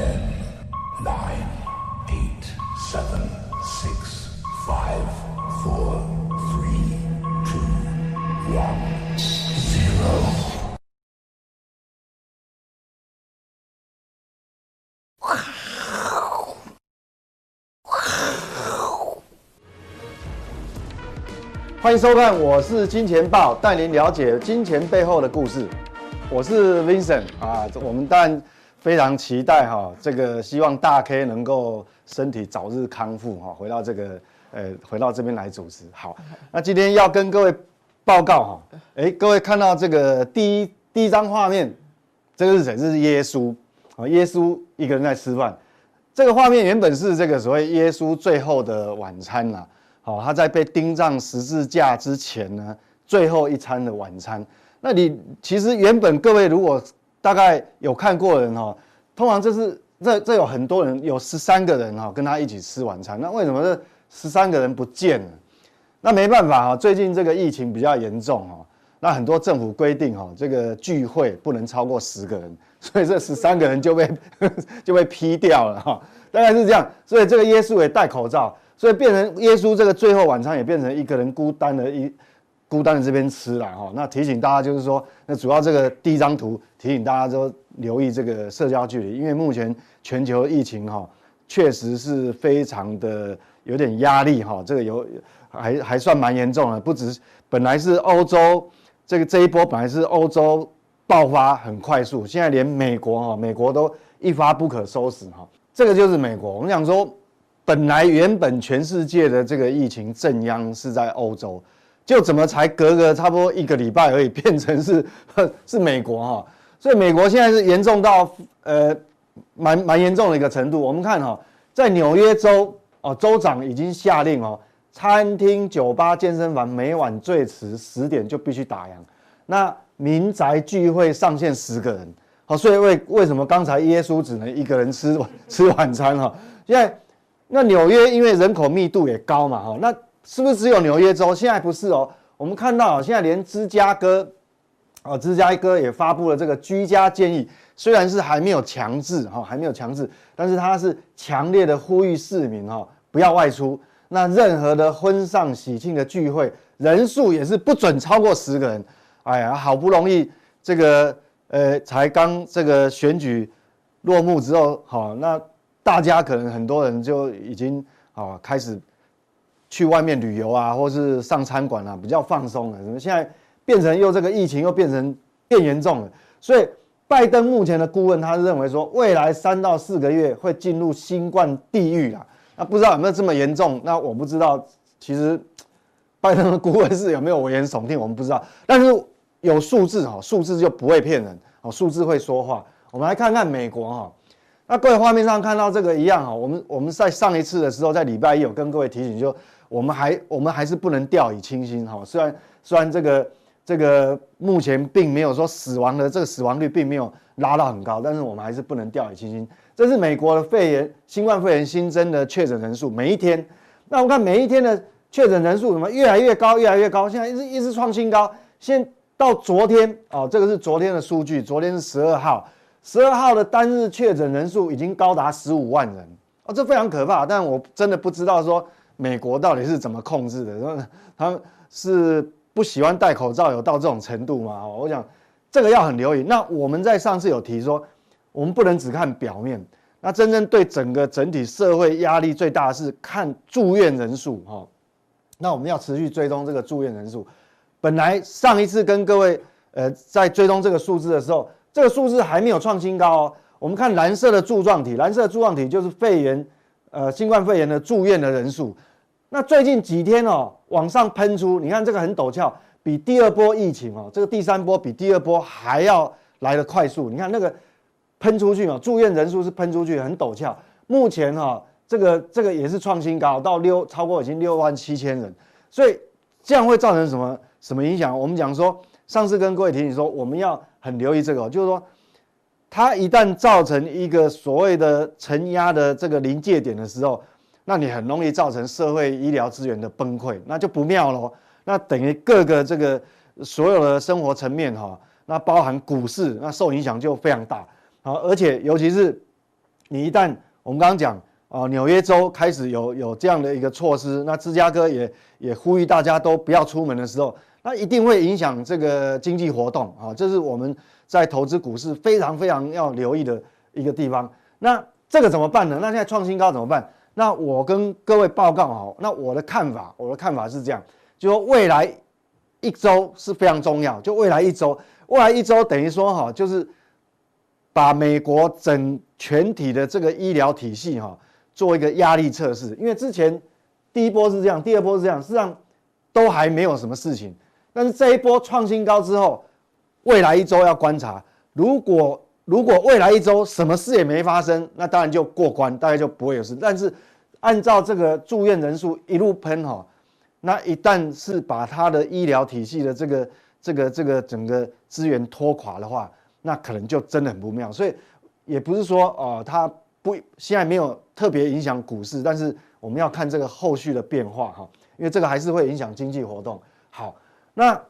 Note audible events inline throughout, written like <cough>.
Ten, nine, eight, seven, six, five, four, three, two, one, zero. 欢迎收看，我是金钱爆，带您了解金钱背后的故事。我是 Vincent 啊，我们当然非常期待哈，这个希望大 K 能够身体早日康复哈，回到这个呃，回到这边来主持。好，那今天要跟各位报告哈，哎，各位看到这个第一第一张画面，这个是谁？这是耶稣啊，耶稣一个人在吃饭。这个画面原本是这个所谓耶稣最后的晚餐呐。好，他在被钉上十字架之前呢，最后一餐的晚餐。那你其实原本各位如果大概有看过的人哈，通常这是这这有很多人，有十三个人哈跟他一起吃晚餐。那为什么这十三个人不见了？那没办法哈，最近这个疫情比较严重哈，那很多政府规定哈，这个聚会不能超过十个人，所以这十三个人就被 <laughs> 就被批掉了哈，大概是这样。所以这个耶稣也戴口罩。所以变成耶稣这个最后晚餐也变成一个人孤单的一孤单的这边吃了哈。那提醒大家就是说，那主要这个第一张图提醒大家都留意这个社交距离，因为目前全球疫情哈确实是非常的有点压力哈。这个有还还算蛮严重的，不只是本来是欧洲这个这一波本来是欧洲爆发很快速，现在连美国哈美国都一发不可收拾哈。这个就是美国，我们讲说。本来原本全世界的这个疫情震央是在欧洲，就怎么才隔个差不多一个礼拜而已，变成是 <laughs> 是美国哈，所以美国现在是严重到呃蛮蛮严重的一个程度。我们看哈，在纽约州哦，州长已经下令哦，餐厅、酒吧、健身房每晚最迟十点就必须打烊。那民宅聚会上限十个人，好，所以为为什么刚才耶稣只能一个人吃 <laughs> 吃晚餐哈？现在。那纽约因为人口密度也高嘛，哈，那是不是只有纽约州？现在不是哦，我们看到现在连芝加哥，哦，芝加哥也发布了这个居家建议，虽然是还没有强制，哈，还没有强制，但是它是强烈的呼吁市民，哈，不要外出。那任何的婚丧喜庆的聚会，人数也是不准超过十个人。哎呀，好不容易这个，呃，才刚这个选举落幕之后，好，那。大家可能很多人就已经啊开始去外面旅游啊，或是上餐馆啊，比较放松了。怎么现在变成又这个疫情又变成变严重了？所以拜登目前的顾问他是认为说，未来三到四个月会进入新冠地狱啊。那不知道有没有这么严重？那我不知道。其实 <laughs> 拜登的顾问是有没有危言耸听，我们不知道。但是有数字哈，数字就不会骗人哦，数字会说话。我们来看看美国哈。那各位画面上看到这个一样哈，我们我们在上一次的时候，在礼拜一有跟各位提醒，就我们还我们还是不能掉以轻心哈。虽然虽然这个这个目前并没有说死亡的这个死亡率并没有拉到很高，但是我们还是不能掉以轻心。这是美国的肺炎新冠肺炎新增的确诊人数，每一天，那我看每一天的确诊人数怎么越来越高，越来越高，现在一直一直创新高。现到昨天哦，这个是昨天的数据，昨天是十二号。十二号的单日确诊人数已经高达十五万人哦，这非常可怕。但我真的不知道说美国到底是怎么控制的，说他们是不喜欢戴口罩有到这种程度吗？我想这个要很留意。那我们在上次有提说，我们不能只看表面，那真正对整个整体社会压力最大是看住院人数哈。那我们要持续追踪这个住院人数。本来上一次跟各位呃在追踪这个数字的时候。这个数字还没有创新高哦。我们看蓝色的柱状体，蓝色的柱状体就是肺炎，呃，新冠肺炎的住院的人数。那最近几天哦，往上喷出，你看这个很陡峭，比第二波疫情哦，这个第三波比第二波还要来得快速。你看那个喷出去哦，住院人数是喷出去，很陡峭。目前哈，这个这个也是创新高，到六超过已经六万七千人。所以这样会造成什么什么影响？我们讲说，上次跟各位提醒说，我们要。很留意这个，就是说，它一旦造成一个所谓的承压的这个临界点的时候，那你很容易造成社会医疗资源的崩溃，那就不妙喽。那等于各个这个所有的生活层面哈，那包含股市，那受影响就非常大。好，而且尤其是你一旦我们刚刚讲啊，纽约州开始有有这样的一个措施，那芝加哥也也呼吁大家都不要出门的时候，那一定会影响这个经济活动啊，这是我们在投资股市非常非常要留意的一个地方。那这个怎么办呢？那现在创新高怎么办？那我跟各位报告好，那我的看法，我的看法是这样，就说未来一周是非常重要，就未来一周，未来一周等于说哈，就是把美国整全体的这个医疗体系哈做一个压力测试，因为之前第一波是这样，第二波是这样，事实上都还没有什么事情，但是这一波创新高之后，未来一周要观察，如果如果未来一周什么事也没发生，那当然就过关，大概就不会有事。但是按照这个住院人数一路喷哈，那一旦是把他的医疗体系的这个这个这个整个资源拖垮的话，那可能就真的很不妙。所以也不是说哦，它不现在没有特别影响股市，但是我们要看这个后续的变化哈，因为这个还是会影响经济活动。好，那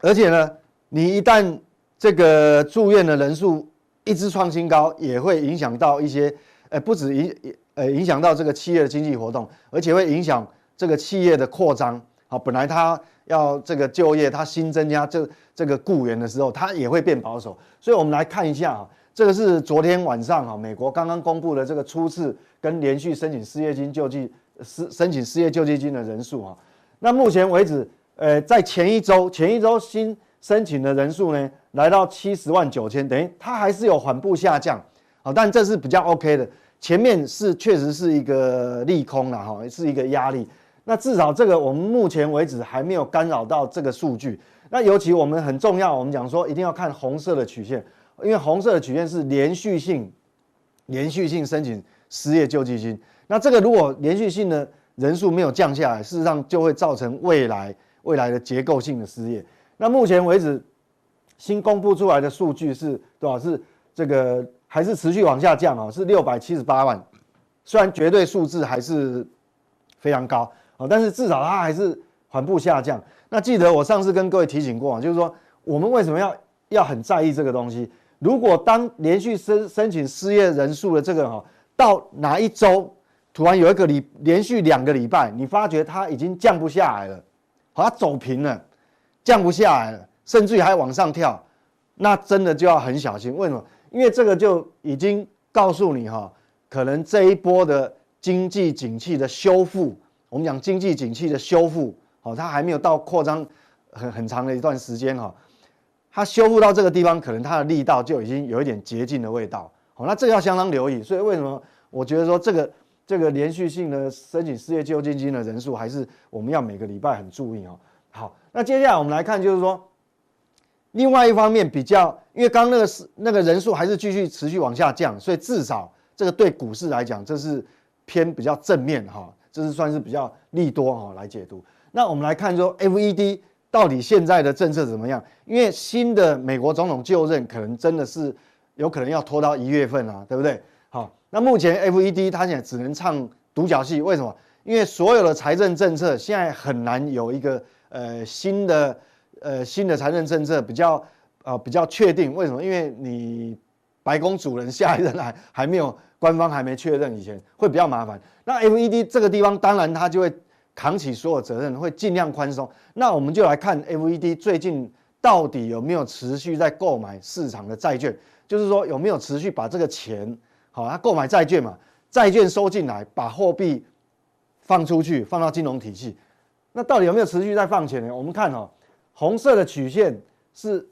而且呢，你一旦这个住院的人数，一直创新高，也会影响到一些，呃，不止影，呃，影响到这个企业的经济活动，而且会影响这个企业的扩张。好，本来他要这个就业，他新增加这这个雇员的时候，他也会变保守。所以，我们来看一下啊，这个是昨天晚上哈，美国刚刚公布的这个初次跟连续申请失业金救济申申请失业救济金的人数啊。那目前为止，呃，在前一周，前一周新申请的人数呢，来到七十万九千，等于它还是有缓步下降，好，但这是比较 OK 的。前面是确实是一个利空了哈，是一个压力。那至少这个我们目前为止还没有干扰到这个数据。那尤其我们很重要，我们讲说一定要看红色的曲线，因为红色的曲线是连续性、连续性申请失业救济金。那这个如果连续性的人数没有降下来，事实上就会造成未来未来的结构性的失业。那目前为止，新公布出来的数据是多少？是这个还是持续往下降啊？是六百七十八万，虽然绝对数字还是非常高啊，但是至少它还是缓步下降。那记得我上次跟各位提醒过啊，就是说我们为什么要要很在意这个东西？如果当连续申申请失业人数的这个哈，到哪一周突然有一个礼连续两个礼拜，你发觉它已经降不下来了，好，它走平了。降不下来了，甚至于还往上跳，那真的就要很小心。为什么？因为这个就已经告诉你哈，可能这一波的经济景气的修复，我们讲经济景气的修复，好，它还没有到扩张很很长的一段时间哈，它修复到这个地方，可能它的力道就已经有一点竭尽的味道。好，那这个要相当留意。所以为什么我觉得说这个这个连续性的申请失业救济金的人数，还是我们要每个礼拜很注意哦。好，那接下来我们来看，就是说，另外一方面比较，因为刚刚那个是那个人数还是继续持续往下降，所以至少这个对股市来讲，这是偏比较正面哈，这是算是比较利多哈来解读。那我们来看说，FED 到底现在的政策怎么样？因为新的美国总统就任，可能真的是有可能要拖到一月份啊，对不对？好，那目前 FED 它现在只能唱独角戏，为什么？因为所有的财政政策现在很难有一个。呃，新的呃新的财政政策比较呃比较确定，为什么？因为你白宫主人下一任还还没有官方还没确认以前，会比较麻烦。那 FED 这个地方当然他就会扛起所有责任，会尽量宽松。那我们就来看 FED 最近到底有没有持续在购买市场的债券，就是说有没有持续把这个钱，好，他购买债券嘛，债券收进来，把货币放出去，放到金融体系。那到底有没有持续在放钱呢？我们看哈，红色的曲线是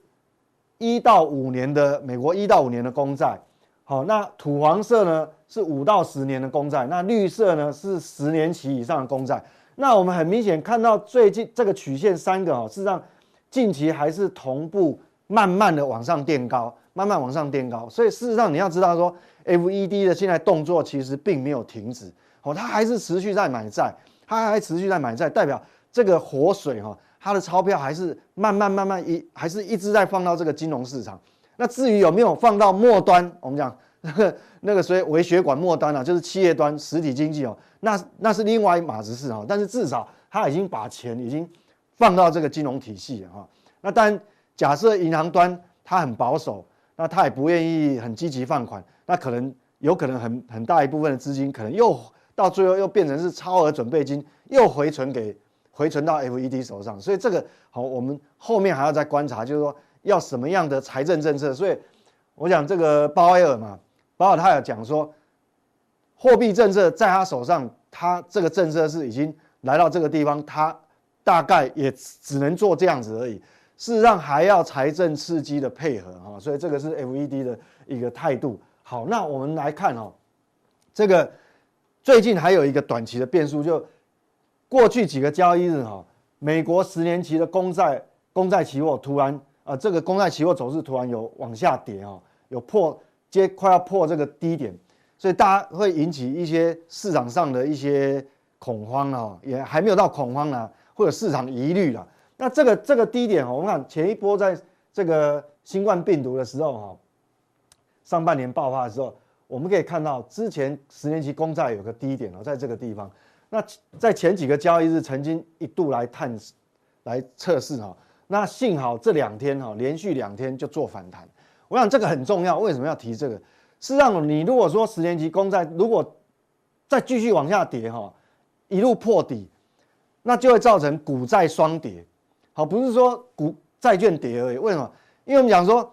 一到五年的美国一到五年的公债，好，那土黄色呢是五到十年的公债，那绿色呢是十年期以上的公债。那我们很明显看到最近这个曲线三个哈，事实上近期还是同步慢慢的往上垫高，慢慢往上垫高。所以事实上你要知道说，FED 的现在动作其实并没有停止，哦，它还是持续在买债。它还持续在买债，代表这个活水哈，它的钞票还是慢慢慢慢一，还是一直在放到这个金融市场。那至于有没有放到末端，我们讲那个那个所谓微血管末端啊，就是企业端实体经济哦，那那是另外一码子事哈。但是至少他已经把钱已经放到这个金融体系哈。那当然，假设银行端它很保守，那他也不愿意很积极放款，那可能有可能很很大一部分的资金可能又到最后又变成是超额准备金，又回存给回存到 FED 手上，所以这个好，我们后面还要再观察，就是说要什么样的财政政策。所以我想这个鲍威尔嘛，鲍威尔他有讲说，货币政策在他手上，他这个政策是已经来到这个地方，他大概也只能做这样子而已。事实上还要财政刺激的配合啊，所以这个是 FED 的一个态度。好，那我们来看哦，这个最近还有一个短期的变数，就过去几个交易日哈，美国十年期的公债公债期货突然啊，这个公债期货走势突然有往下跌啊，有破接快要破这个低点，所以大家会引起一些市场上的一些恐慌啊，也还没有到恐慌啊，或者市场疑虑了。那这个这个低点，我们看前一波在这个新冠病毒的时候哈。上半年爆发的时候，我们可以看到之前十年期公债有个低点哦，在这个地方。那在前几个交易日曾经一度来探来测试哈，那幸好这两天哈连续两天就做反弹。我想这个很重要，为什么要提这个？事实上，你如果说十年期公债如果再继续往下跌哈，一路破底，那就会造成股债双跌。好，不是说股债券跌而已。为什么？因为我们讲说。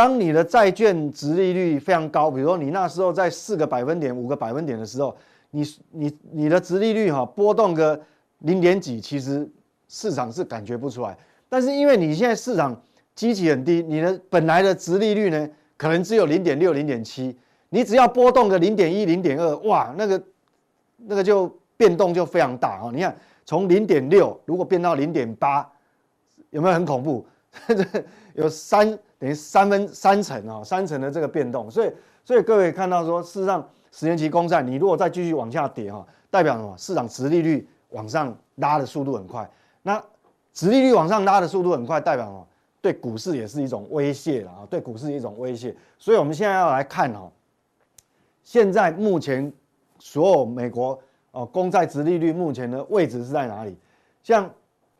当你的债券殖利率非常高，比如说你那时候在四个百分点、五个百分点的时候，你你你的殖利率哈波动个零点几，其实市场是感觉不出来。但是因为你现在市场基期很低，你的本来的殖利率呢可能只有零点六、零点七，你只要波动个零点一、零点二，哇，那个那个就变动就非常大啊！你看从零点六如果变到零点八，有没有很恐怖？<laughs> 有三。等于三分三成啊，三成的这个变动，所以所以各位看到说，事实上十年期公债你如果再继续往下跌哈，代表什么？市场殖利率往上拉的速度很快。那殖利率往上拉的速度很快，代表什么？对股市也是一种威胁了啊，对股市一种威胁。所以我们现在要来看哈，现在目前所有美国哦公债殖利率目前的位置是在哪里？像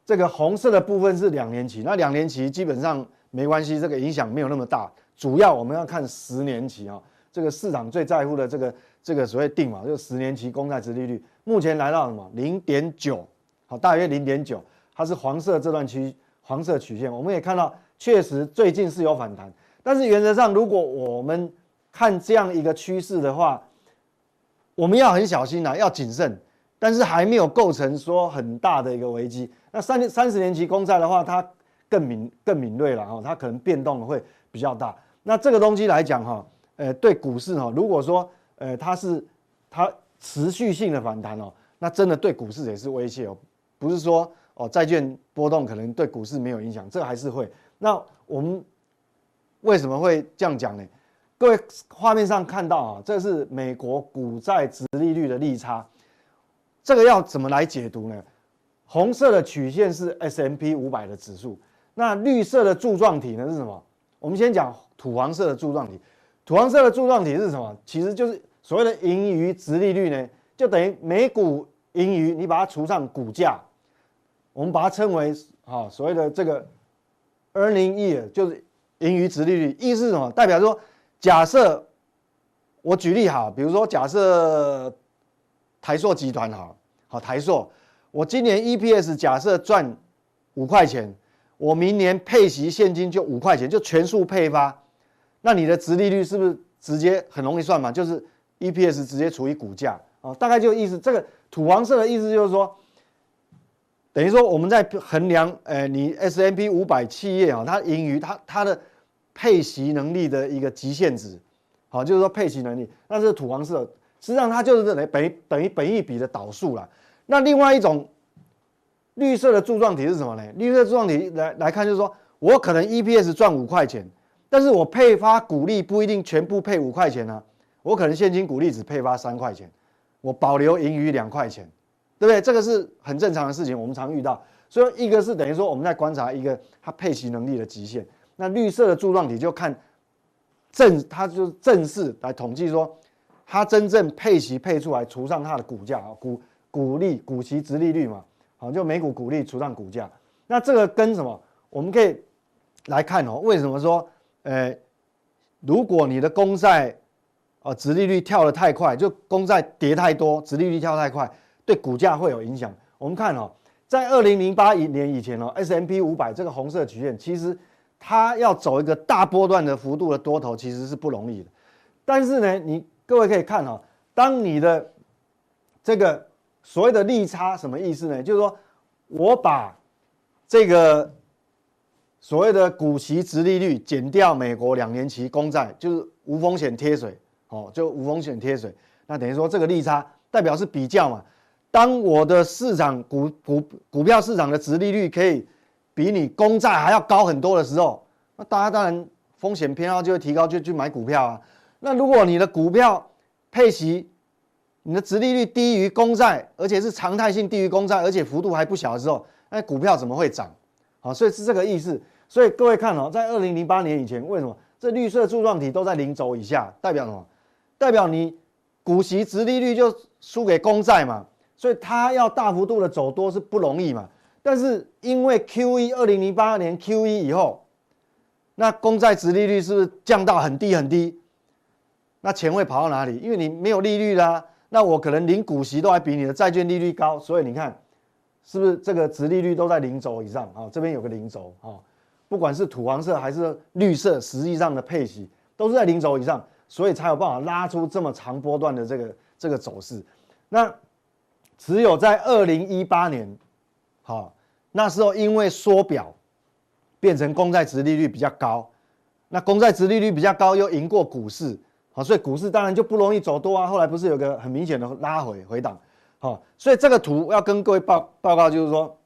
这个红色的部分是两年期，那两年期基本上。没关系，这个影响没有那么大。主要我们要看十年期啊，这个市场最在乎的这个这个所谓定嘛，就是十年期公债殖利率，目前来到什么零点九，好，大约零点九，它是黄色这段区黄色曲线。我们也看到，确实最近是有反弹，但是原则上，如果我们看这样一个趋势的话，我们要很小心啊，要谨慎。但是还没有构成说很大的一个危机。那三三十年期公债的话，它。更敏更敏锐了哈，它可能变动会比较大。那这个东西来讲哈，呃，对股市哈，如果说呃它是它持续性的反弹哦，那真的对股市也是威胁哦。不是说哦债券波动可能对股市没有影响，这还是会。那我们为什么会这样讲呢？各位画面上看到啊，这是美国股债殖利率的利差，这个要怎么来解读呢？红色的曲线是 S M P 五百的指数。那绿色的柱状体呢是什么？我们先讲土黄色的柱状体。土黄色的柱状体是什么？其实就是所谓的盈余殖利率呢，就等于每股盈余你把它除上股价，我们把它称为啊所谓的这个 earning yield，就是盈余殖利率。意思是什么？代表说，假设我举例好，比如说假设台塑集团好，好台塑，我今年 EPS 假设赚五块钱。我明年配息现金就五块钱，就全数配发，那你的殖利率是不是直接很容易算嘛？就是 EPS 直接除以股价啊，大概就意思。这个土黄色的意思就是说，等于说我们在衡量，呃，你 S M P 五百企业啊，它盈余它它的配息能力的一个极限值，好，就是说配息能力，那是土黄色，实际上它就是等于等于等于本益比的倒数了。那另外一种。绿色的柱状体是什么呢？绿色柱状体来来看，就是说我可能 EPS 赚五块钱，但是我配发股利不一定全部配五块钱啊，我可能现金股利只配发三块钱，我保留盈余两块钱，对不对？这个是很正常的事情，我们常遇到。所以一个是等于说我们在观察一个它配息能力的极限，那绿色的柱状体就看正，它就正式来统计说，它真正配息配出来除上它的股价啊，股股利股息殖利率嘛。好，就美股股利除上股价，那这个跟什么？我们可以来看哦。为什么说，呃，如果你的公债呃，殖利率跳得太快，就公债跌太多，殖利率跳太快，对股价会有影响。我们看哦，在二零零八年以前哦，S M P 五百这个红色曲线，其实它要走一个大波段的幅度的多头，其实是不容易的。但是呢，你各位可以看哦，当你的这个所谓的利差什么意思呢？就是说我把这个所谓的股息值利率减掉美国两年期公债，就是无风险贴水，哦，就无风险贴水。那等于说这个利差代表是比较嘛。当我的市场股股股票市场的值利率可以比你公债还要高很多的时候，那大家当然风险偏好就会提高，就去买股票啊。那如果你的股票配息，你的殖利率低于公债，而且是常态性低于公债，而且幅度还不小的时候，那股票怎么会涨？好，所以是这个意思。所以各位看哦，在二零零八年以前，为什么这绿色柱状体都在零轴以下？代表什么？代表你股息殖利率就输给公债嘛，所以它要大幅度的走多是不容易嘛。但是因为 Q 一二零零八年 Q 一以后，那公债殖利率是不是降到很低很低？那钱会跑到哪里？因为你没有利率啦，那我可能领股息都还比你的债券利率高，所以你看，是不是这个殖利率都在零轴以上啊？这边有个零轴啊，不管是土黄色还是绿色，实际上的配息都是在零轴以上，所以才有办法拉出这么长波段的这个这个走势。那只有在二零一八年，好，那时候因为缩表，变成公债殖利率比较高，那公债殖利率比较高又赢过股市。好，所以股市当然就不容易走多啊。后来不是有个很明显的拉回回档，好，所以这个图要跟各位报报告，就是说，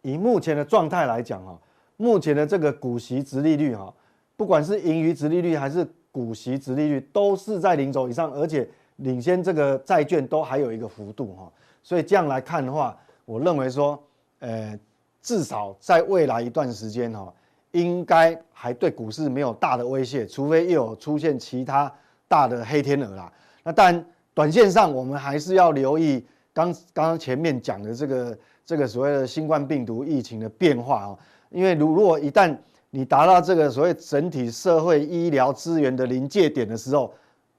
以目前的状态来讲哈，目前的这个股息殖利率哈，不管是盈余殖利率还是股息殖利率，都是在零轴以上，而且领先这个债券都还有一个幅度哈。所以这样来看的话，我认为说，呃，至少在未来一段时间哈，应该还对股市没有大的威胁，除非又有出现其他。大的黑天鹅啦，那但，短线上我们还是要留意刚刚前面讲的这个这个所谓的新冠病毒疫情的变化哦，因为如如果一旦你达到这个所谓整体社会医疗资源的临界点的时候，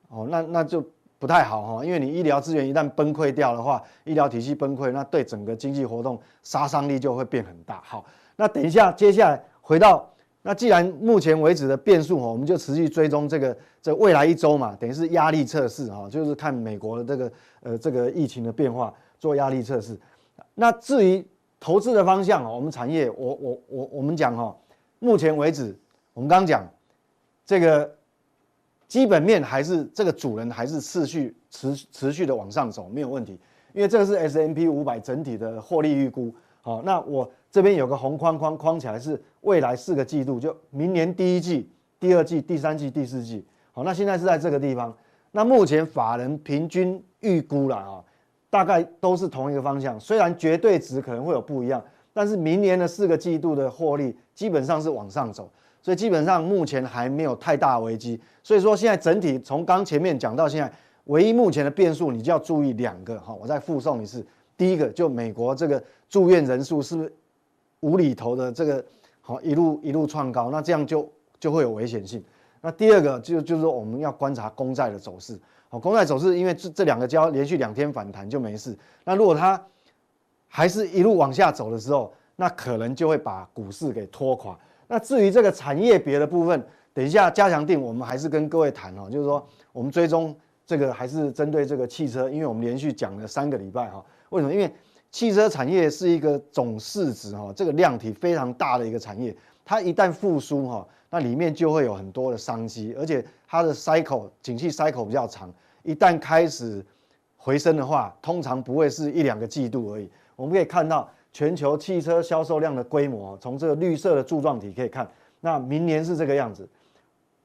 哦，那那就不太好哈，因为你医疗资源一旦崩溃掉的话，医疗体系崩溃，那对整个经济活动杀伤力就会变很大。好，那等一下，接下来回到。那既然目前为止的变数哈，我们就持续追踪这个这未来一周嘛，等于是压力测试哈，就是看美国的这个呃这个疫情的变化做压力测试。那至于投资的方向，我们产业我我我我们讲哈，目前为止我们刚刚讲这个基本面还是这个主人还是持续持持续的往上走没有问题，因为这个是 S M P 五百整体的获利预估。好，那我。这边有个红框框框起来，是未来四个季度，就明年第一季、第二季、第三季、第四季。好，那现在是在这个地方。那目前法人平均预估了啊，大概都是同一个方向。虽然绝对值可能会有不一样，但是明年的四个季度的获利基本上是往上走，所以基本上目前还没有太大危机。所以说现在整体从刚前面讲到现在，唯一目前的变数，你就要注意两个哈。我再附送一次，第一个就美国这个住院人数是不是？无厘头的这个好一路一路创高，那这样就就会有危险性。那第二个就就是说我们要观察公债的走势，好，公债走势因为这这两个交连续两天反弹就没事。那如果它还是一路往下走的时候，那可能就会把股市给拖垮。那至于这个产业别的部分，等一下加强定我们还是跟各位谈哦，就是说我们追踪这个还是针对这个汽车，因为我们连续讲了三个礼拜哈，为什么？因为汽车产业是一个总市值哈，这个量体非常大的一个产业，它一旦复苏哈，那里面就会有很多的商机，而且它的 cycle 景气 cycle 比较长，一旦开始回升的话，通常不会是一两个季度而已。我们可以看到全球汽车销售量的规模，从这个绿色的柱状体可以看，那明年是这个样子，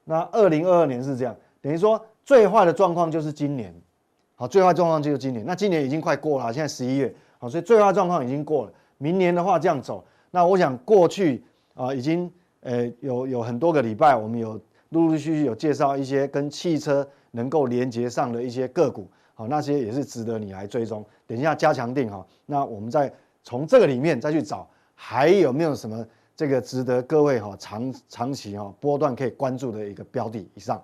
那二零二二年是这样，等于说最坏的状况就是今年，好，最坏状况就是今年，那今年已经快过了，现在十一月。好，所以最坏状况已经过了。明年的话这样走，那我想过去啊，已经呃有有很多个礼拜，我们有陆陆续续有介绍一些跟汽车能够连接上的一些个股，好，那些也是值得你来追踪。等一下加强定哈，那我们再从这个里面再去找，还有没有什么这个值得各位哈长长期哈波段可以关注的一个标的以上。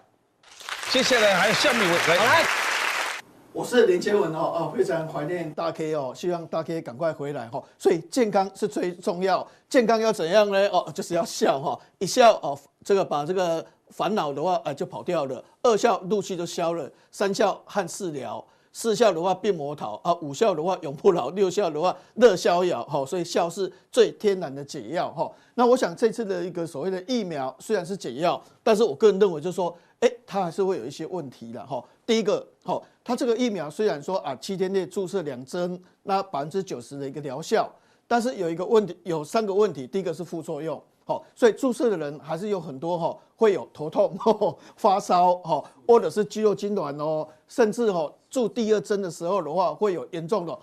接下来还有夏美伟来。我是林千文哦哦，非常怀念大 K 哦，希望大 K 赶快回来哈。所以健康是最重要，健康要怎样呢？哦，就是要笑哈，一笑哦，这个把这个烦恼的话啊就跑掉了，二笑怒气就消了，三笑汉事了，四笑的话变魔桃啊，五笑的话永不老，六笑的话乐逍遥哈。所以笑是最天然的解药哈。那我想这次的一个所谓的疫苗虽然是解药，但是我个人认为就是说。哎，它还是会有一些问题的哈。第一个，哈，它这个疫苗虽然说啊，七天内注射两针，那百分之九十的一个疗效，但是有一个问题，有三个问题。第一个是副作用，好，所以注射的人还是有很多哈，会有头痛、<laughs> 发烧，哈，或者是肌肉痉攣哦，甚至哈，注第二针的时候的话，会有严重的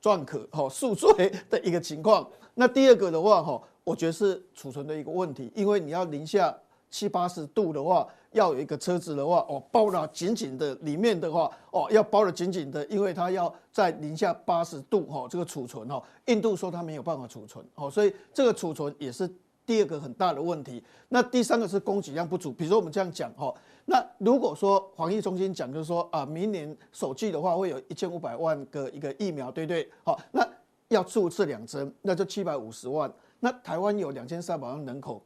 撞咳、哈宿醉的一个情况。那第二个的话，哈，我觉得是储存的一个问题，因为你要零下七八十度的话。要有一个车子的话，哦，包了紧紧的，里面的话，哦，要包得紧紧的，因为它要在零下八十度，哈，这个储存，哈，印度说它没有办法储存，哦，所以这个储存也是第二个很大的问题。那第三个是供给量不足，比如说我们这样讲，哈，那如果说防疫中心讲，就是说啊，明年首季的话会有一千五百万个一个疫苗，对不对？好，那要注射两针，那就七百五十万。那台湾有两千三百万人口，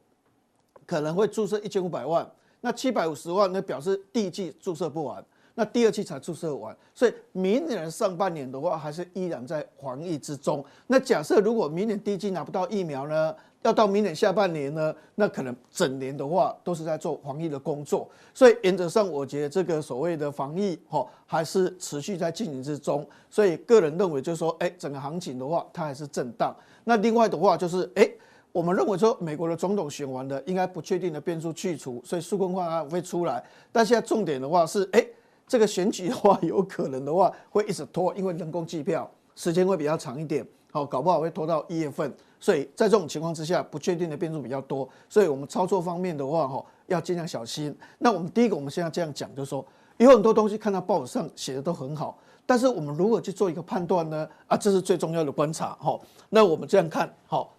可能会注射一千五百万。那七百五十万，呢表示第一剂注射不完，那第二剂才注射完，所以明年上半年的话，还是依然在防疫之中。那假设如果明年第一剂拿不到疫苗呢，要到明年下半年呢，那可能整年的话都是在做防疫的工作。所以原则上，我觉得这个所谓的防疫哈，还是持续在进行之中。所以个人认为就是说，哎，整个行情的话，它还是震荡。那另外的话就是，哎。我们认为说，美国的总统选完的应该不确定的变数去除，所以纾困方案会出来。但现在重点的话是，哎，这个选举的话，有可能的话会一直拖，因为人工计票时间会比较长一点，好，搞不好会拖到一月份。所以在这种情况之下，不确定的变数比较多，所以我们操作方面的话，哈，要尽量小心。那我们第一个，我们现在这样讲，就是说，有很多东西看到报纸上写的都很好，但是我们如何去做一个判断呢？啊，这是最重要的观察，哈。那我们这样看，好。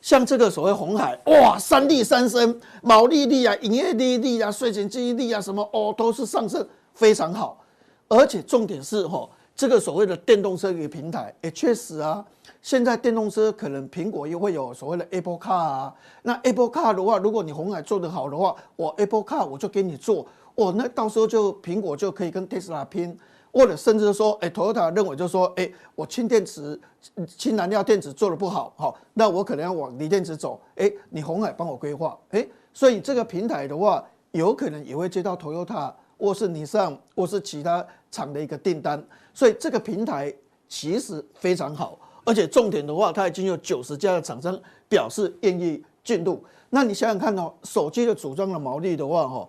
像这个所谓红海，哇，三利三升，毛利率啊，营业利率啊，税前净利率啊，什么哦，都是上升非常好。而且重点是哈，这个所谓的电动车一个平台，也确实啊，现在电动车可能苹果又会有所谓的 Apple Car 啊。那 Apple Car 的话，如果你红海做得好的话，我 Apple Car 我就给你做，哦，那到时候就苹果就可以跟 Tesla 拼。或者甚至说，哎，Toyota 认为就是说，哎，我氢电池、氢燃料电池做的不好，好，那我可能要往锂电池走，哎，你鸿海帮我规划，哎，所以这个平台的话，有可能也会接到 Toyota 或是你上或是其他厂的一个订单，所以这个平台其实非常好，而且重点的话，它已经有九十家的厂商表示愿意进入。那你想想看哦，手机的组装的毛利的话，哈，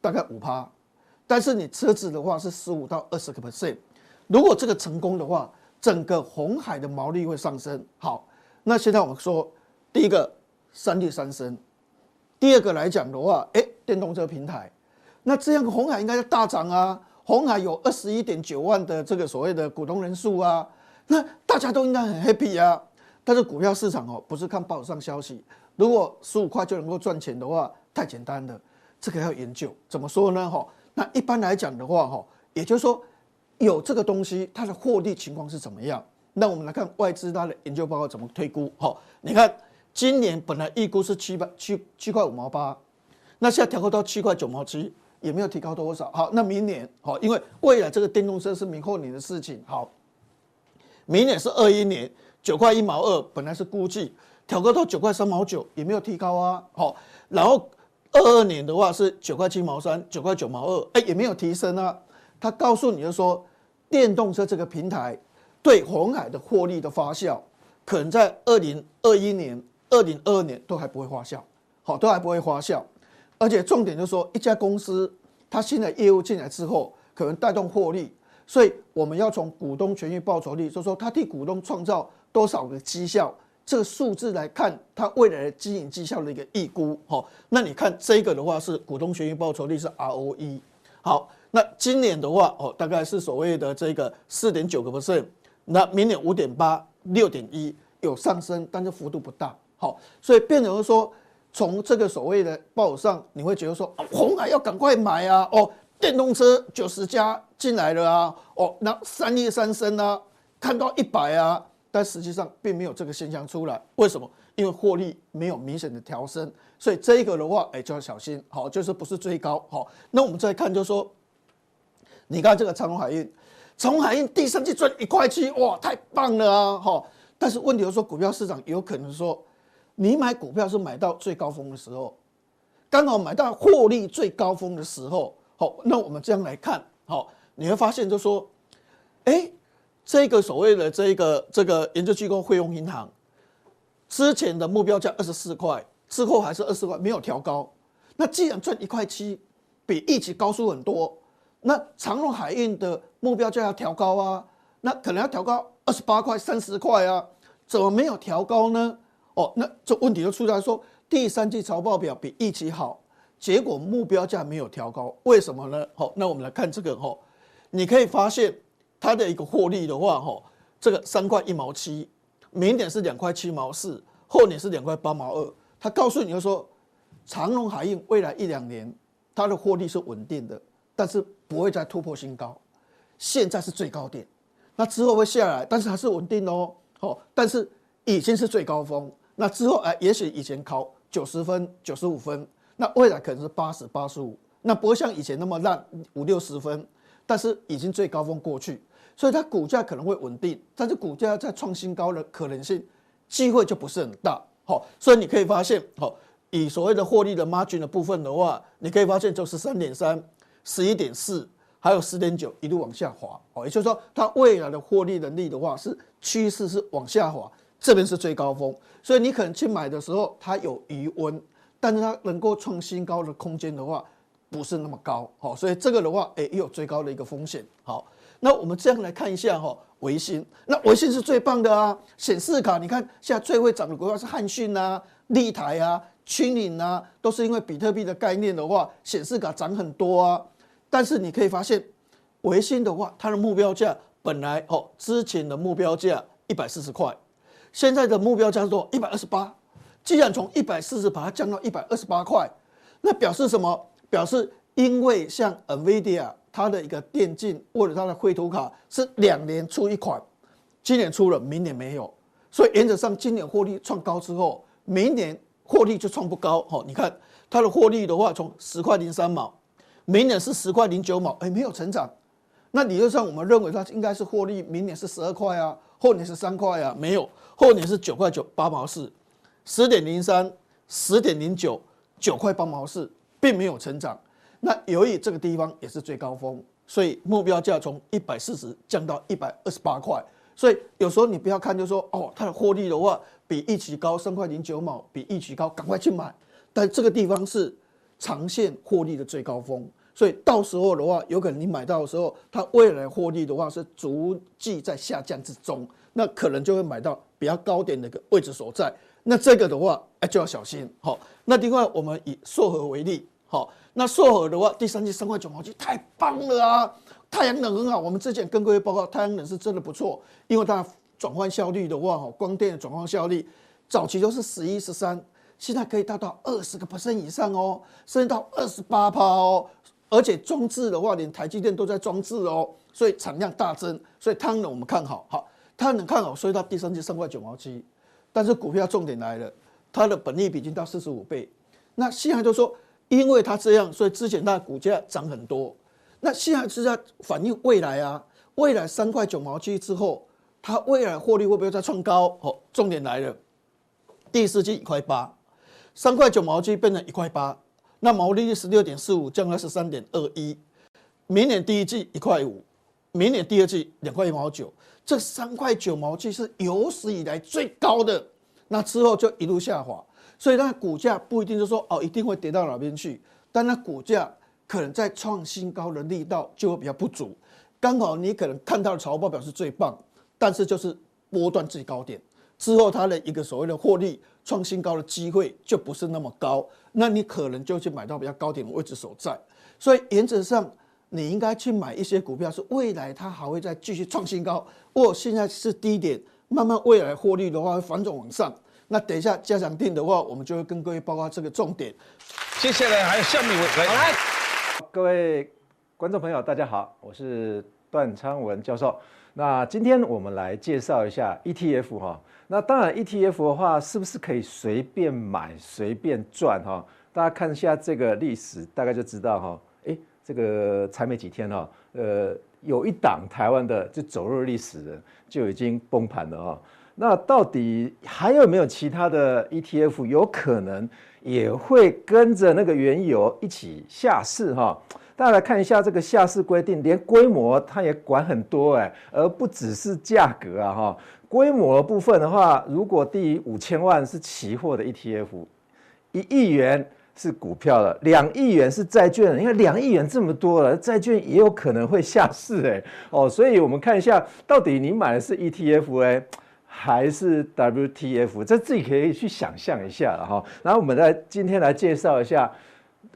大概五趴。但是你车子的话是十五到二十个 percent，如果这个成功的话，整个红海的毛利会上升。好，那现在我们说第一个三利三升，第二个来讲的话，哎，电动车平台，那这样红海应该要大涨啊。红海有二十一点九万的这个所谓的股东人数啊，那大家都应该很 happy 啊。但是股票市场哦，不是看报上消息，如果十五块就能够赚钱的话，太简单了，这个要研究。怎么说呢？哈。那一般来讲的话，哈，也就是说，有这个东西，它的获利情况是怎么样？那我们来看外资它的研究报告怎么推估。哈，你看今年本来预估是七百七七块五毛八，那现在调高到七块九毛七，也没有提高多少。好，那明年，好，因为未来这个电动车是明后年的事情。好，明年是二一年九块一毛二，本来是估计调高到九块三毛九，也没有提高啊。好，然后。二二年的话是九块七毛三，九块九毛二，哎，也没有提升啊。他告诉你就说，电动车这个平台对鸿海的获利的发酵，可能在二零二一年、二零二二年都还不会发酵，好，都还不会发酵。而且重点就是说，一家公司它新的业务进来之后，可能带动获利，所以我们要从股东权益报酬率，就是说它替股东创造多少个绩效。这个数字来看，它未来的经营绩效的一个预估，好，那你看这个的话是股东权益报酬率是 ROE，好，那今年的话哦，大概是所谓的这个四点九个 percent，那明年五点八、六点一有上升，但是幅度不大，好，所以变成说从这个所谓的报上，你会觉得说，红海要赶快买啊，哦，电动车九十家进来了啊，哦，那三叶三升啊，看到一百啊，但实际上并没有这个现象出来，为什么？因为获利没有明显的调升，所以这一个的话，哎，就要小心，好，就是不是最高，好，那我们再看，就是说，你看这个长虹海运，长虹海运第三季赚一块七，哇，太棒了啊，哈，但是问题就是说，股票市场有可能说，你买股票是买到最高峰的时候，刚好买到获利最高峰的时候，好，那我们这样来看，好，你会发现就是说，哎，这个所谓的这个这个研究机构汇丰银行。之前的目标价二十四块，之后还是二十块，没有调高。那既然赚一块七，比预期高出很多，那长荣海运的目标价要调高啊，那可能要调高二十八块、三十块啊，怎么没有调高呢？哦，那这问题就出在说，第三季财报表比预期好，结果目标价没有调高，为什么呢？好，那我们来看这个哈，你可以发现它的一个获利的话，哈，这个三块一毛七。明年是两块七毛四，后年是两块八毛二。他告诉你就说，长隆海运未来一两年它的获利是稳定的，但是不会再突破新高。现在是最高点，那之后会下来，但是还是稳定哦。哦，但是已经是最高峰。那之后哎，也许以前考九十分、九十五分，那未来可能是八十八十五，那不会像以前那么烂五六十分，但是已经最高峰过去。所以它股价可能会稳定，但是股价在创新高的可能性机会就不是很大。好，所以你可以发现，好，以所谓的获利的 margin 的部分的话，你可以发现就十三点三、十一点四，还有十点九一路往下滑。哦，也就是说，它未来的获利能力的话是趋势是往下滑，这边是最高峰。所以你可能去买的时候它有余温，但是它能够创新高的空间的话不是那么高。好，所以这个的话，哎，也有最高的一个风险。好。那我们这样来看一下哈，微星，那微星是最棒的啊，显示卡，你看现在最会涨的股票是汉讯啊、立台啊、群领啊，都是因为比特币的概念的话，显示卡涨很多啊。但是你可以发现，微星的话，它的目标价本来哦，之前的目标价一百四十块，现在的目标价是多少？一百二十八。既然从一百四十把它降到一百二十八块，那表示什么？表示因为像 NVIDIA。它的一个电竞或者它的绘图卡是两年出一款，今年出了，明年没有，所以原则上今年获利创高之后，明年获利就创不高。好，你看它的获利的话，从十块零三毛，明年是十块零九毛，哎，没有成长。那理论上我们认为它应该是获利，明年是十二块啊，后年是三块啊，没有，后年是九块九八毛四，十点零三，十点零九，九块八毛四，并没有成长。那由于这个地方也是最高峰，所以目标价从一百四十降到一百二十八块。所以有时候你不要看，就说哦，它的获利的话比预期高三块零九毛，比预期高，赶快去买。但这个地方是长线获利的最高峰，所以到时候的话，有可能你买到的时候，它未来获利的话是逐季在下降之中，那可能就会买到比较高点的一个位置所在。那这个的话，哎，就要小心。好，那另外我们以硕禾为例，好。那硕禾的话，第三季三块九毛七，太棒了啊！太阳能很好，我们之前跟各位报告，太阳能是真的不错，因为它转换效率的话，哈，光电的转换效率，早期都是十一、十三，现在可以达到二十个 percent 以上哦，甚至到二十八趴哦，而且装置的话，连台积电都在装置哦，所以产量大增，所以太阳能我们看好，好，太阳能看好，所以它第三季三块九毛七，但是股票重点来了，它的本益比已经到四十五倍，那现在就说。因为它这样，所以之前它的股价涨很多。那现在是在反映未来啊，未来三块九毛七之后，它未来获利会不会再创高？哦，重点来了，第四季一块八，三块九毛七变成一块八，那毛利率十六点四五降到十三点二一。明年第一季一块五，明年第二季两块一毛九，这三块九毛七是有史以来最高的，那之后就一路下滑。所以它股价不一定就说哦，一定会跌到哪边去，但它股价可能在创新高的力道就会比较不足。刚好你可能看到的财报表是最棒，但是就是波段最高点之后，它的一个所谓的获利创新高的机会就不是那么高，那你可能就去买到比较高点的位置所在。所以原则上你应该去买一些股票，是未来它还会再继续创新高，或现在是低点，慢慢未来获利的话会反转往上。那等一下加强定的话，我们就会跟各位报告这个重点。接下来还有下面一位来，各位观众朋友，大家好，我是段昌文教授。那今天我们来介绍一下 ETF 哈。那当然 ETF 的话，是不是可以随便买、随便赚哈？大家看一下这个历史，大概就知道哈。诶，这个才没几天哈，呃，有一档台湾的就走入历史的就已经崩盘了哈。那到底还有没有其他的 ETF 有可能也会跟着那个原油一起下市哈？大家来看一下这个下市规定，连规模它也管很多哎，而不只是价格啊哈。规模部分的话，如果低于五千万是期货的 ETF，一亿元是股票的，两亿元是债券的。你看两亿元这么多了，债券也有可能会下市哎哦，所以我们看一下到底你买的是 ETF 哎，还是 WTF？这自己可以去想象一下了哈。然后我们来今天来介绍一下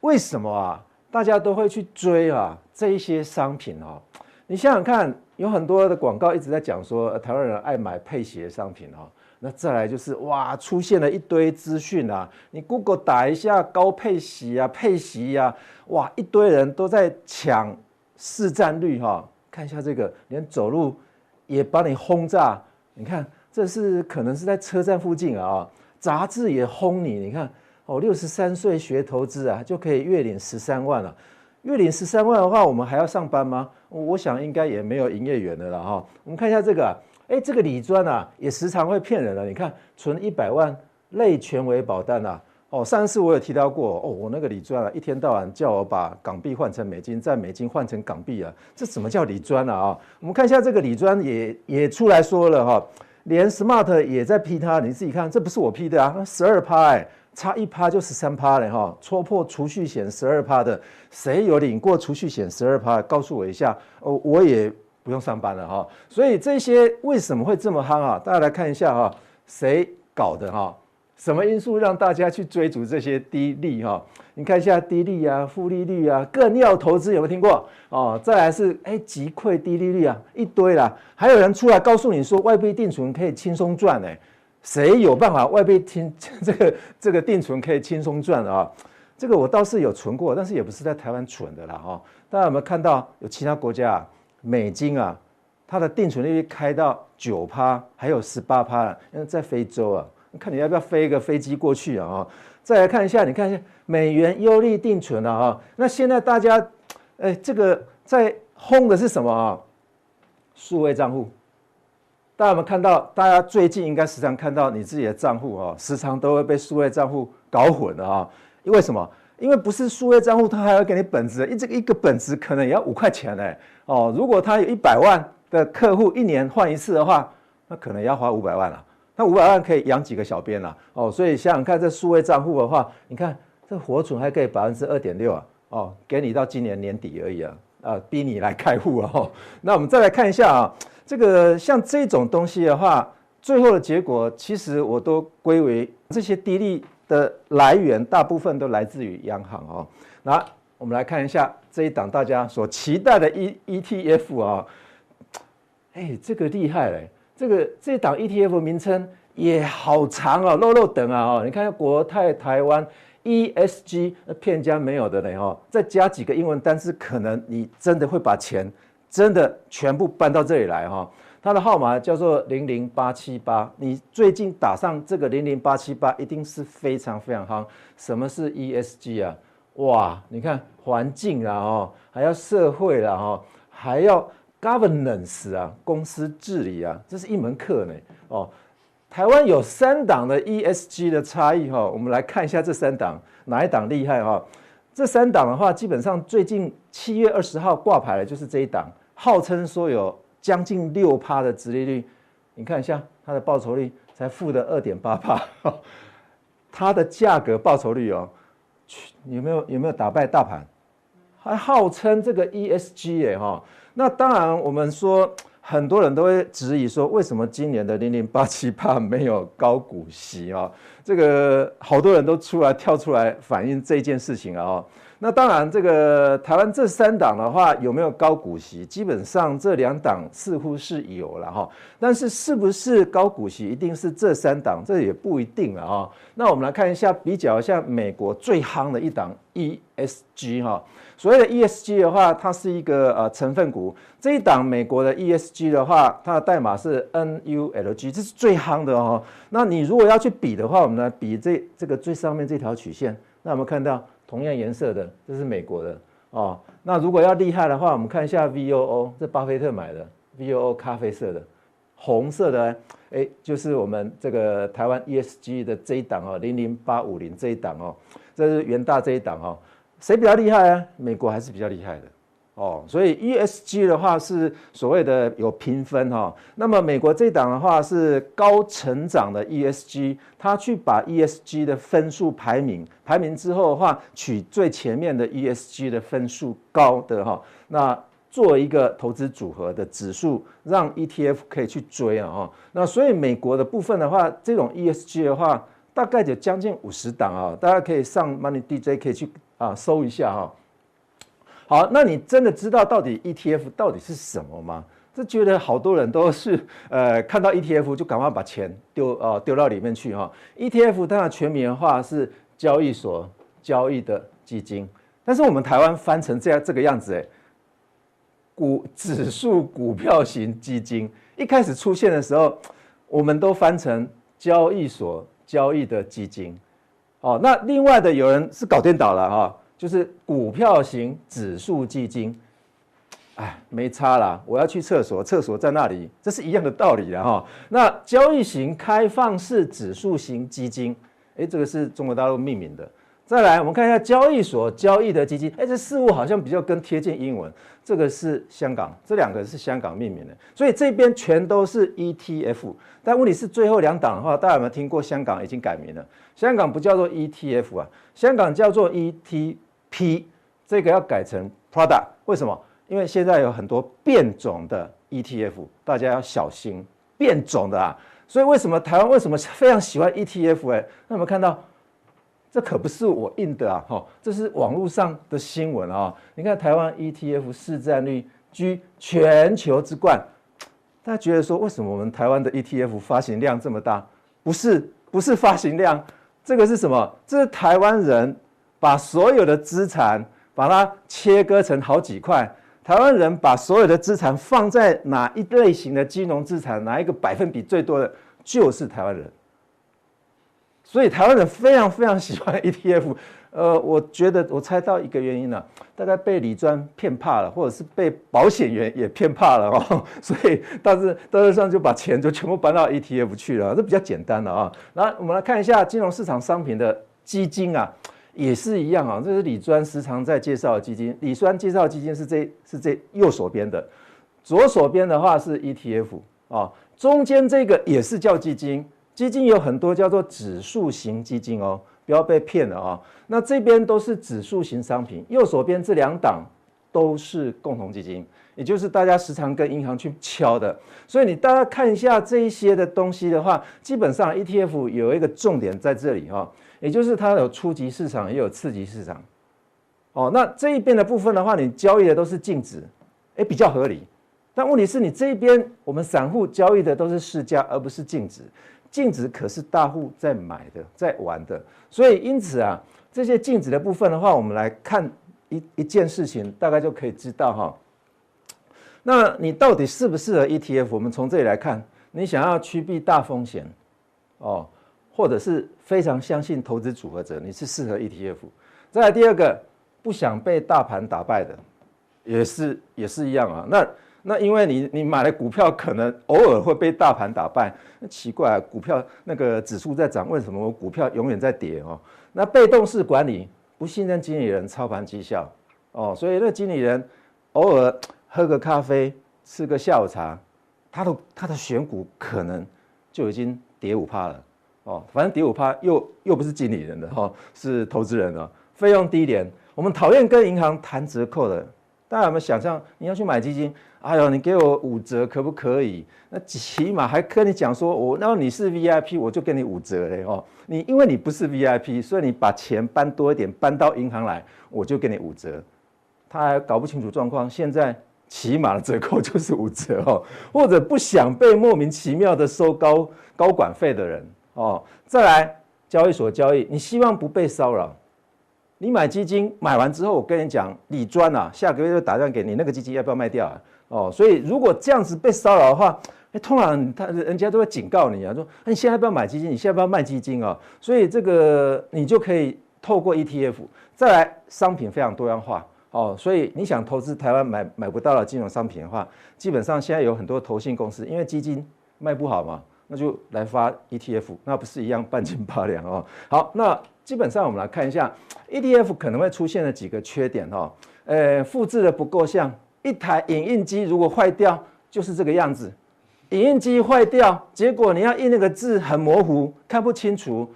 为什么啊？大家都会去追啊，这一些商品哦。你想想看，有很多的广告一直在讲说，台湾人爱买配息的商品哦。那再来就是哇，出现了一堆资讯啊，你 Google 打一下高配息啊、配息啊，哇，一堆人都在抢市占率哈。看一下这个，连走路也把你轰炸。你看，这是可能是在车站附近啊，杂志也轰你。你看。哦，六十三岁学投资啊，就可以月领十三万了。月领十三万的话，我们还要上班吗？我想应该也没有营业员的了哈。我们看一下这个，哎，这个理专啊，也时常会骗人了。你看，存一百万类全维保单啊。哦，上次我有提到过，哦，我那个理专啊，一天到晚叫我把港币换成美金，再美金换成港币啊，这什么叫理专啊？啊，我们看一下这个理专也也出来说了哈，连 Smart 也在批它，你自己看，这不是我批的啊，十二趴哎。差一趴就十三趴了哈，戳破储蓄险十二趴的，谁有领过储蓄险十二趴？告诉我一下哦，我也不用上班了哈。所以这些为什么会这么夯啊？大家来看一下哈，谁搞的哈？什么因素让大家去追逐这些低利哈？你看一下低利啊、负利率啊、更要投资有没有听过哦？再来是哎，击溃低利率啊，一堆啦，还有人出来告诉你说外币定存可以轻松赚哎。谁有办法外币听 <laughs> 这个这个定存可以轻松赚啊？这个我倒是有存过，但是也不是在台湾存的啦哈。大家有没有看到有其他国家啊？美金啊，它的定存利率开到九趴，还有十八趴了。因为在非洲啊，看你要不要飞一个飞机过去啊？再来看一下，你看一下美元优利定存啊。那现在大家哎，这个在轰的是什么啊？数位账户。大家有没有看到？大家最近应该时常看到你自己的账户啊，时常都会被数位账户搞混了啊。因为什么？因为不是数位账户，它还要给你本子，一这个一个本子可能也要五块钱呢。哦，如果他有一百万的客户，一年换一次的话，那可能要花五百万了。那五百万可以养几个小编了？哦，所以想想看，这数位账户的话，你看这活存还可以百分之二点六啊。哦，给你到今年年底而已啊，啊，逼你来开户啊。那我们再来看一下啊。这个像这种东西的话，最后的结果其实我都归为这些低利的来源，大部分都来自于央行哦。那我们来看一下这一档大家所期待的 E ETF 啊，哎，这个厉害嘞！这个这档 ETF 名称也好长哦，漏漏等啊哦，你看国泰台湾 ESG，片假没有的嘞哈，再加几个英文单词，可能你真的会把钱。真的全部搬到这里来哈，它的号码叫做零零八七八。你最近打上这个零零八七八，一定是非常非常夯。什么是 ESG 啊？哇，你看环境啊，哦，还要社会啦，哦，还要 governance 啊，公司治理啊，这是一门课呢。哦，台湾有三档的 ESG 的差异哈，我们来看一下这三档哪一档厉害哈？这三档的话，基本上最近七月二十号挂牌的就是这一档。号称说有将近六趴的殖利率，你看一下它的报酬率才负的二点八趴，它的价格报酬率哦，有没有有没有打败大盘？还号称这个 ESG 哎哈，那当然我们说很多人都会质疑说，为什么今年的零零八七八没有高股息啊？这个好多人都出来跳出来反映这件事情啊。那当然，这个台湾这三档的话有没有高股息？基本上这两档似乎是有了哈，但是是不是高股息一定是这三档？这也不一定了哈。那我们来看一下，比较一下美国最夯的一档 ESG 哈。所谓的 ESG 的话，它是一个呃成分股。这一档美国的 ESG 的话，它的代码是 NULG，这是最夯的哦。那你如果要去比的话，我们来比这这个最上面这条曲线。那我们看到同样颜色的，这是美国的哦。那如果要厉害的话，我们看一下 VOO，这巴菲特买的 VOO 咖啡色的，红色的，哎，就是我们这个台湾 ESG 的这一档哦，零零八五零这一档哦，这是元大这一档哦。谁比较厉害啊？美国还是比较厉害的哦，所以 ESG 的话是所谓的有评分哈。那么美国这档的话是高成长的 ESG，它去把 ESG 的分数排名，排名之后的话取最前面的 ESG 的分数高的哈，那做一个投资组合的指数，让 ETF 可以去追啊哈。那所以美国的部分的话，这种 ESG 的话大概就将近五十档啊，大家可以上 Money DJ 可以去。啊，搜一下哈。好，那你真的知道到底 ETF 到底是什么吗？这觉得好多人都是 <laughs> 呃看到 ETF 就赶快把钱丢呃丢到里面去哈。ETF 它的全名的话是交易所交易的基金，但是我们台湾翻成这样这个样子哎，股指数股票型基金一开始出现的时候，我们都翻成交易所交易的基金。哦，那另外的有人是搞颠倒了哈，就是股票型指数基金，哎，没差啦，我要去厕所，厕所在那里，这是一样的道理了哈。那交易型开放式指数型基金，哎，这个是中国大陆命名的。再来，我们看一下交易所交易的基金，哎，这事物好像比较更贴近英文。这个是香港，这两个是香港命名的，所以这边全都是 ETF。但问题是最后两档的话，大家有没有听过？香港已经改名了，香港不叫做 ETF 啊，香港叫做 ETP，这个要改成 Product。为什么？因为现在有很多变种的 ETF，大家要小心变种的啊。所以为什么台湾为什么非常喜欢 ETF？哎，那我们看到。这可不是我印的啊！哈，这是网络上的新闻啊！你看台湾 ETF 市占率居全球之冠，大家觉得说，为什么我们台湾的 ETF 发行量这么大？不是，不是发行量，这个是什么？这是台湾人把所有的资产把它切割成好几块，台湾人把所有的资产放在哪一类型的金融资产，哪一个百分比最多的，就是台湾人。所以台湾人非常非常喜欢 ETF，呃，我觉得我猜到一个原因了，大概被李专骗怕了，或者是被保险员也骗怕了哦，<laughs> 所以大致大致上就把钱就全部搬到 ETF 去了，这比较简单的啊。那我们来看一下金融市场商品的基金啊，也是一样啊，这是李专时常在介绍的基金，李专介绍的基金是这是这右手边的，左手边的话是 ETF 啊，中间这个也是叫基金。基金有很多叫做指数型基金哦，不要被骗了啊。那这边都是指数型商品，右手边这两档都是共同基金，也就是大家时常跟银行去敲的。所以你大家看一下这一些的东西的话，基本上 ETF 有一个重点在这里哈，也就是它有初级市场也有次级市场。哦，那这一边的部分的话，你交易的都是净值，诶，比较合理。但问题是你这一边我们散户交易的都是市价，而不是净值。净值可是大户在买的，在玩的，所以因此啊，这些净值的部分的话，我们来看一一件事情，大概就可以知道哈。那你到底适不适合 ETF？我们从这里来看，你想要趋避大风险哦，或者是非常相信投资组合者，你是适合 ETF。再来第二个，不想被大盘打败的，也是也是一样啊。那那因为你你买的股票可能偶尔会被大盘打败，那奇怪啊，股票那个指数在涨，为什么我股票永远在跌哦？那被动式管理，不信任经理人操盘绩效哦，所以那经理人偶尔喝个咖啡，吃个下午茶，他的他的选股可能就已经跌五趴了哦，反正跌五趴又又不是经理人的哈，是投资人的费用低廉，我们讨厌跟银行谈折扣的。大家有没有想象你要去买基金？哎呦，你给我五折可不可以？那起码还跟你讲说，我那你是 VIP，我就给你五折嘞哦。你因为你不是 VIP，所以你把钱搬多一点，搬到银行来，我就给你五折。他还搞不清楚状况，现在起码的折扣就是五折哦。或者不想被莫名其妙的收高高管费的人哦，再来交易所交易，你希望不被骚扰。你买基金买完之后，我跟你讲，理专啊，下个月就打电话给你，那个基金要不要卖掉啊？哦，所以如果这样子被骚扰的话，哎，通常他人家都会警告你啊，说，你现在不要买基金？你现在不要卖基金啊？所以这个你就可以透过 ETF，再来商品非常多样化哦，所以你想投资台湾买买不到的金融商品的话，基本上现在有很多投信公司，因为基金卖不好嘛，那就来发 ETF，那不是一样半斤八两哦。好，那。基本上，我们来看一下 ETF 可能会出现的几个缺点哈。呃，复制的不够像，一台影印机如果坏掉，就是这个样子。影印机坏掉，结果你要印那个字很模糊，看不清楚。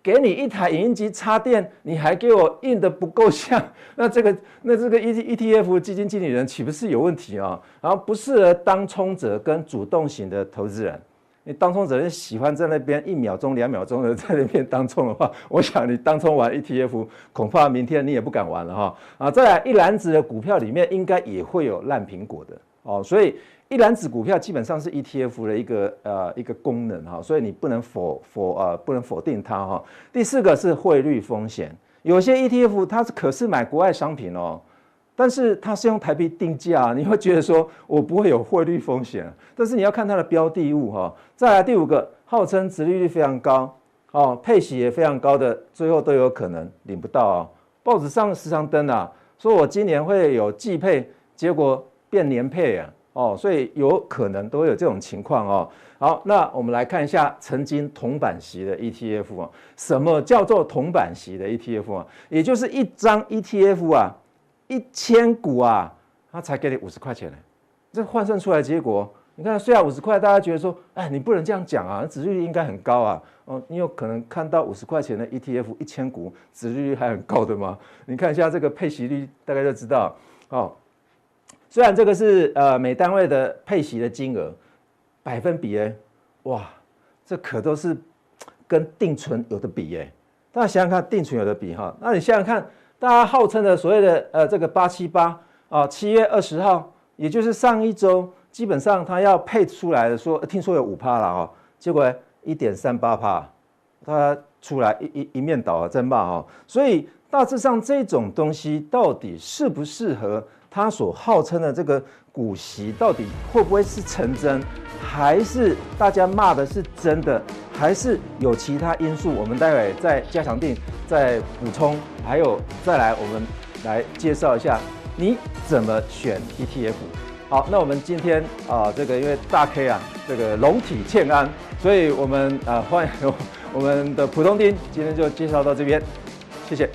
给你一台影印机插电，你还给我印的不够像，<laughs> 那这个那这个 E ETF 基金经理人岂不是有问题啊？然后不适合当冲者跟主动型的投资人。你当冲者喜欢在那边一秒钟、两秒钟的在那边当冲的话，<laughs> 我想你当冲玩 ETF，恐怕明天你也不敢玩了哈。啊，再来一篮子的股票里面应该也会有烂苹果的哦，所以一篮子股票基本上是 ETF 的一个呃一个功能哈，所以你不能否否呃不能否定它哈。第四个是汇率风险，有些 ETF 它是可是买国外商品哦。但是它是用台币定价，你会觉得说我不会有汇率风险，但是你要看它的标的物哈。再来第五个，号称殖利率非常高，哦，配息也非常高的，最后都有可能领不到啊。报纸上时常登啊，说我今年会有季配，结果变年配啊，哦，所以有可能都会有这种情况哦。好，那我们来看一下曾经铜板息的 ETF 啊，什么叫做铜板息的 ETF 啊？也就是一张 ETF 啊。一千股啊，他才给你五十块钱呢。这换算出来结果，你看虽然五十块，大家觉得说，哎，你不能这样讲啊，殖利率应该很高啊。哦，你有可能看到五十块钱的 ETF 一千股，殖利率还很高的吗？你看一下这个配息率，大概就知道。哦，虽然这个是呃每单位的配息的金额百分比哎，哇，这可都是跟定存有的比哎。大家想想看，定存有的比哈，那你想想看。大家号称的所谓的呃这个八七八啊，七月二十号，也就是上一周，基本上他要配出来的说，听说有五趴了哦，结果一点三八趴，他出来一一一面倒啊，在骂哦，所以大致上这种东西到底适不适合他所号称的这个股息，到底会不会是成真，还是大家骂的是真的？还是有其他因素，我们待会再加强定再补充，还有再来我们来介绍一下你怎么选 ETF。好，那我们今天啊，这个因为大 K 啊，这个龙体欠安，所以我们啊欢迎我们的普通丁今天就介绍到这边，谢谢。